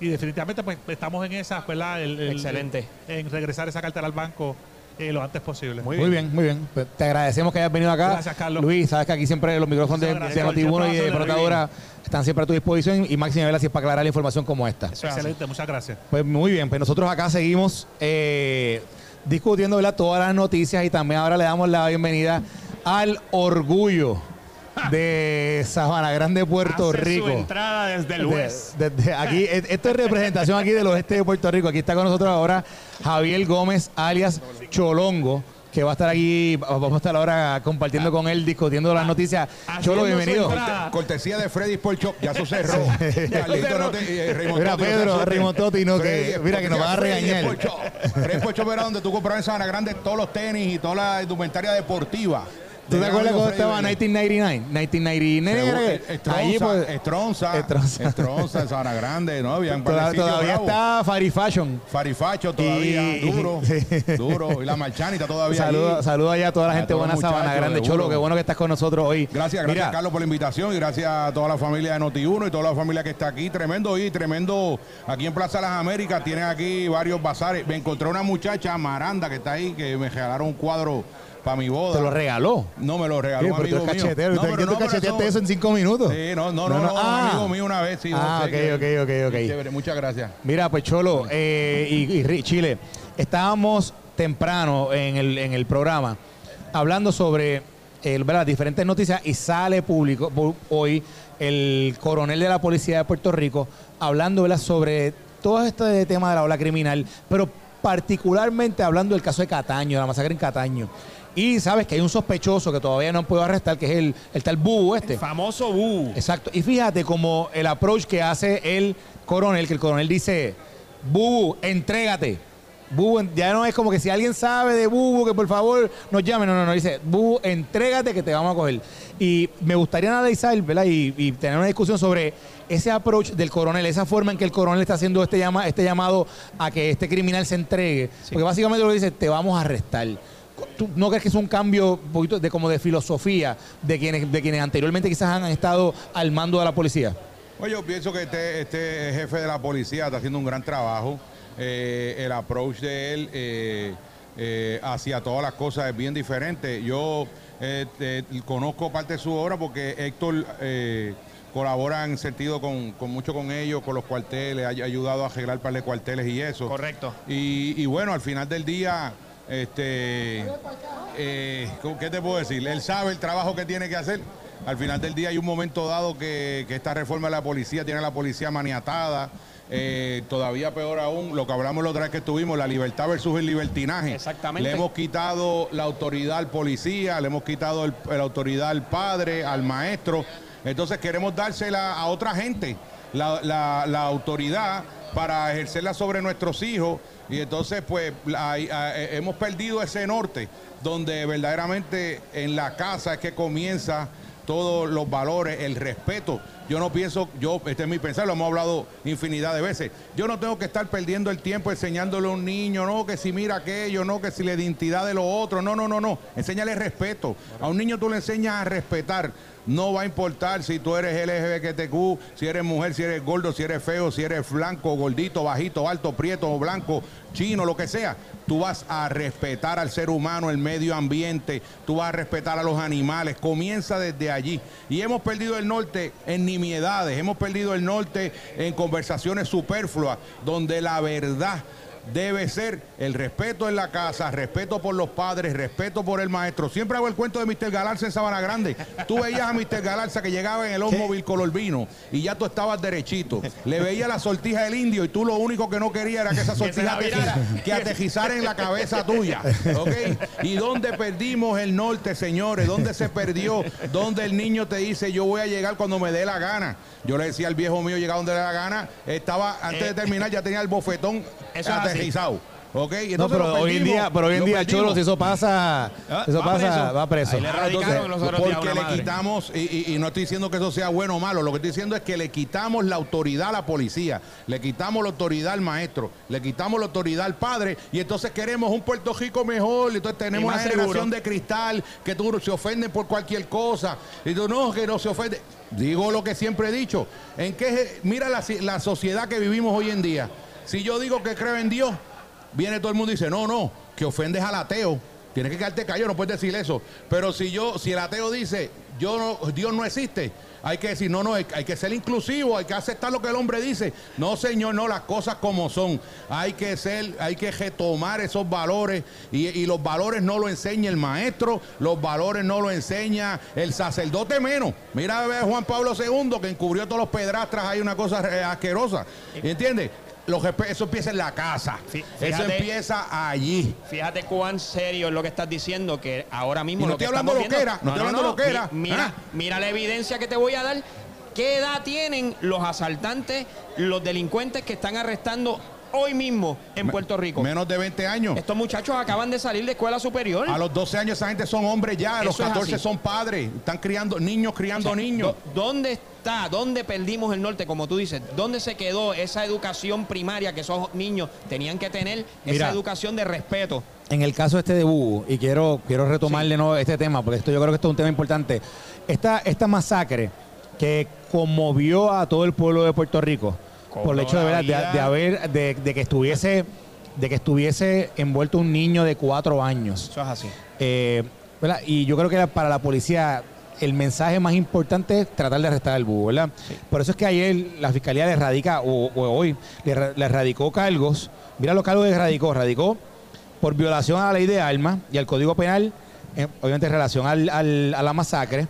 y, y definitivamente pues estamos en esas, ¿verdad? El- el- Excelente. En regresar esa cartera al banco eh, lo antes posible. Muy bien. muy bien. Pues te agradecemos que hayas venido acá. Gracias, Carlos. Luis, sabes que aquí siempre los micrófonos de, de. Noti1 y de Protadora están siempre a tu disposición y Máxima Vela si es para aclarar la información como esta. Eso es así. Excelente, muchas gracias. Pues muy bien, pues nosotros acá seguimos eh, discutiendo ¿verdad? todas las noticias y también ahora le damos la bienvenida al orgullo de Sabana Grande, Puerto Hace Rico. su entrada desde el De- West. desde aquí, e- esto es representación aquí del oeste de Puerto Rico. Aquí está con nosotros ahora Javier Gómez, alias Cholongo, que va a estar aquí, vamos a estar ahora compartiendo con él, discutiendo las noticias. Cholo, bienvenido. Cortesía de Freddy Sport Shop, ya eso cerró. Carlito, no te- eh, Mira, Pedro, Totti, no, que- mira, que nos van a regañar. Freddy Sport Shop era donde tú comprabas en Sabana Grande todos los tenis y toda la indumentaria deportiva. ¿Tú te acuerdas cuando estaba Freddy 1999? 1999 era que- Seguro, allí, Estronza, pues, Estronza, Estronza. Estronza, Sabana Grande, ¿no? Había un par de toda- sitios todavía está Fari Fashion. Farifacho todavía, duro, sí. duro. Y la marchanita todavía Saludos saludo allá a toda la gente buena Sabana Grande. Cholo, qué bueno que estás con nosotros hoy. Gracias, gracias Carlos por la invitación y gracias a toda la familia de Noti1 y toda la familia que está aquí. Tremendo y tremendo. Aquí en Plaza Las Américas tienen aquí varios bazares. Me encontré una muchacha, Maranda, que está ahí, que me regalaron un cuadro para mi boda. te lo regaló. No me lo regaló un amigo mío. No, ¿Tú, pero tú no, cacheteaste eso en cinco minutos? Sí, no, no, no, no, Ah. amigo mío una vez, sí. Ah, ok, qué- ok, ok, ok. Chévere, muchas gracias. Mira, pues Cholo eh, y, Chile, estábamos temprano en el, en el programa hablando sobre el, ¿verdad? diferentes noticias y sale público hoy el coronel de la policía de Puerto Rico hablando ¿verdad? sobre todo este tema de la ola criminal, pero particularmente hablando del caso de Cataño, la masacre en Cataño. Y sabes que hay un sospechoso que todavía no han podido arrestar, que es el, el tal Bubu este. Famoso Bu. Exacto. Y fíjate como el approach que hace el coronel, que el coronel dice, Bubu, entrégate. En- ya no es como que si alguien sabe de Bubu, que por favor nos llame. No, no, no. Dice, Bubu, entrégate que te vamos a coger. Y me gustaría analizar, ¿verdad? Y, y tener una discusión sobre ese approach del coronel, esa forma en que el coronel está haciendo este, llama, este llamado a que este criminal se entregue. Porque básicamente lo que dice, te vamos a arrestar. ¿Tú no crees que es un cambio un poquito de como de filosofía de quienes, de quienes anteriormente quizás han estado al mando de la policía? Pues yo pienso que este, este jefe de la policía está haciendo un gran trabajo. Eh, el approach de él eh, eh, hacia todas las cosas es bien diferente. Yo conozco parte de su obra porque Héctor eh, colabora en sentido con, con mucho con ellos, con los cuarteles, ha ayudado a arreglar un par de cuarteles y eso. Correcto. Y, y bueno, al final del día, este, eh, ¿qué te puedo decir? Él sabe el trabajo que tiene que hacer. Al final del día hay un momento dado que, que esta reforma de la policía tiene a la policía maniatada. Eh, todavía peor aún, lo que hablamos la otra vez que estuvimos, la libertad versus el libertinaje. Exactamente. Le hemos quitado la autoridad al policía, le hemos quitado el- la autoridad al padre, al maestro. Entonces queremos dársela a otra gente, la, la- autoridad para ejercerla sobre nuestros hijos. Y entonces, pues, eh, hemos perdido ese norte, donde verdaderamente en la casa es que comienza todos los valores, el respeto. yo no pienso, yo, este es mi pensar, lo hemos hablado infinidad de veces. Yo no tengo que estar perdiendo el tiempo enseñándole a un niño, no, que si mira aquello, no, que si la identidad de los otros, no, no, no, no. Enséñale respeto. A un niño tú le enseñas a respetar. No va a importar si tú eres LGBTQ, si eres mujer, si eres gordo, si eres feo, si eres blanco, gordito, bajito, alto, prieto, blanco, chino, lo que sea. Tú vas a respetar al ser humano, el medio ambiente, tú vas a respetar a los animales. Comienza desde allí. Y hemos perdido el norte en nimiedades, hemos perdido el norte en conversaciones superfluas, donde la verdad debe ser el respeto en la casa, respeto por los padres, respeto por el maestro. Siempre hago el cuento de Mr. Galarza en Sabana Grande. Tú veías a Mr. Galarza que llegaba en el móvil color vino y ya tú estabas derechito. Le veía la sortija del indio y tú lo único que no querías era que esa sortija que aterrizara en la cabeza tuya. ¿Ok? ¿Y dónde perdimos el norte, señores? ¿Dónde se perdió? ¿Dónde el niño te dice yo voy a llegar cuando me dé la gana? Yo le decía al viejo mío llegar donde le da la gana. Estaba, antes de terminar, ya tenía el bofetón aterrizado. Okay, no, pero hoy en día, pero hoy en día, Cholo, si eso pasa, ah, eso va pasa, preso. va preso. Entonces, porque le quitamos, y, y, no estoy diciendo que eso sea bueno o malo, lo que estoy diciendo es que le quitamos la autoridad a la policía, le quitamos la autoridad al maestro, le quitamos la autoridad al padre, y entonces queremos un Puerto Rico mejor, y entonces tenemos una generación de cristal que tú se ofenden por cualquier cosa, y tú no, que no se ofende. Digo lo que siempre he dicho, en qué mira la, la sociedad que vivimos hoy en día. Si yo digo que creo en Dios, viene todo el mundo y dice, no, no, que ofendes al ateo. Tienes que quedarte callado, no puedes decir eso. Pero si yo, si el ateo dice, yo no, Dios no existe, hay que decir, no, no, hay, que ser inclusivo, hay que aceptar lo que el hombre dice. No, señor, no, las cosas como son. Hay que ser, hay que retomar esos valores y, y los valores no lo enseña el maestro, los valores no lo enseña el sacerdote menos. Mira a Juan Pablo II que encubrió todos los pedrastras, hay una cosa asquerosa. ¿Entiendes? Eso empieza en la casa. eso empieza allí. Fíjate cuán serio es lo que estás diciendo, que ahora mismo. no estoy hablando lo que era, no, estoy hablando lo que era. Mira, ah. mira la evidencia que te voy a dar. ¿Qué edad tienen los asaltantes, los delincuentes que están arrestando hoy mismo en Puerto Rico. Menos de 20 años. Estos muchachos acaban de salir de escuela superior. A los 12 años esa gente son hombres ya, a los 14 son padres, están criando niños criando niños. ¿Dónde está? ¿Dónde perdimos el norte, como tú dices? ¿Dónde se quedó esa educación primaria que esos niños tenían que tener, esa educación de respeto? En el caso este de Bubu, y quiero, quiero retomarle este tema, porque esto yo creo que esto es un tema importante. Esta, esta masacre que conmovió a todo el pueblo de Puerto Rico, por el hecho de, de, haber, de, que estuviese, de que estuviese envuelto un niño de cuatro años. Eso es así. Eh, y yo creo que para la policía el mensaje más importante es tratar de arrestar al búho, ¿verdad? Por eso es que ayer la fiscalía le radica, o, hoy, le, radicó cargos. Mira los cargos que radicó. Radicó por violación a la ley de armas y al Código Penal, eh, obviamente en relación al, a la masacre.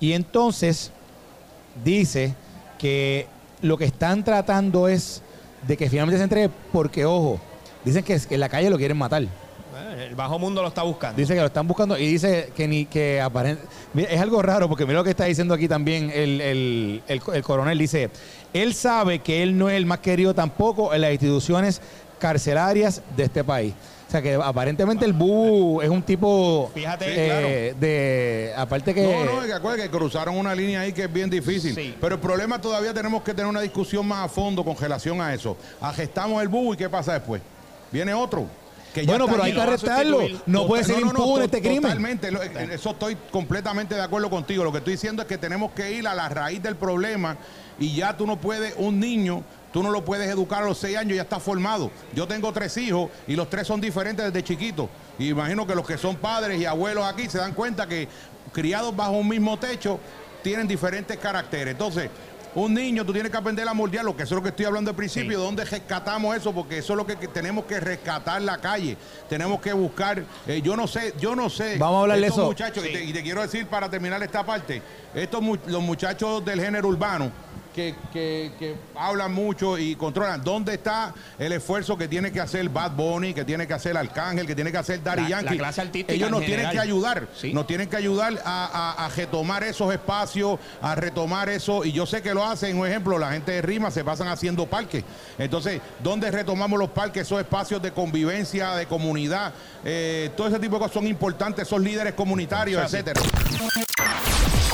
Y entonces dice que lo que están tratando es de que finalmente se entregue porque, ojo, dicen que, en la calle lo quieren matar. El bajo mundo lo está buscando. Dice que lo están buscando y dice que ni que aparente. Es algo raro porque mira lo que está diciendo aquí también el, el coronel. Dice, él sabe que él no es el más querido tampoco en las instituciones carcelarias de este país sea que aparentemente el Bu es un tipo Fíjate, eh, de aparte que no no que acuérdate que cruzaron una línea ahí que es bien difícil. Pero el problema todavía tenemos que tener una discusión más a fondo con relación a eso. Agestamos el Bu y qué pasa después viene otro que bueno, pero hay que arrestarlo. No puede ser impune este crimen. Totalmente, eso estoy completamente de acuerdo contigo. Lo que estoy diciendo es que tenemos que ir a la raíz del problema y ya tú no puedes, un niño Tú no lo puedes educar a los seis años, ya está formado. Yo tengo tres hijos y los tres son diferentes desde chiquitos. Y imagino que los que son padres y abuelos aquí se dan cuenta que criados bajo un mismo techo tienen diferentes caracteres. Entonces, un niño, tú tienes que aprender a moldearlo, que eso es lo que estoy hablando al principio, ¿dónde rescatamos eso? Porque eso es lo que, tenemos que rescatar la calle. Tenemos que buscar, eh, yo no sé, yo no sé. Vamos a hablar de eso. Muchachos, y, te, quiero decir para terminar esta parte, estos los muchachos del género urbano, que, que, hablan mucho y controlan. ¿Dónde está el esfuerzo que tiene que hacer Bad Bunny, que tiene que hacer Arcángel, que tiene que hacer Daddy Yankee? Ellos nos tienen que ayudar, nos tienen que ayudar a, retomar esos espacios, a retomar eso. Y yo sé que lo hacen, un ejemplo, la gente de Rima se pasan haciendo parques. Entonces, ¿dónde retomamos los parques? Esos espacios de convivencia, de comunidad, eh, todo ese tipo de cosas son importantes, esos líderes comunitarios, etcétera.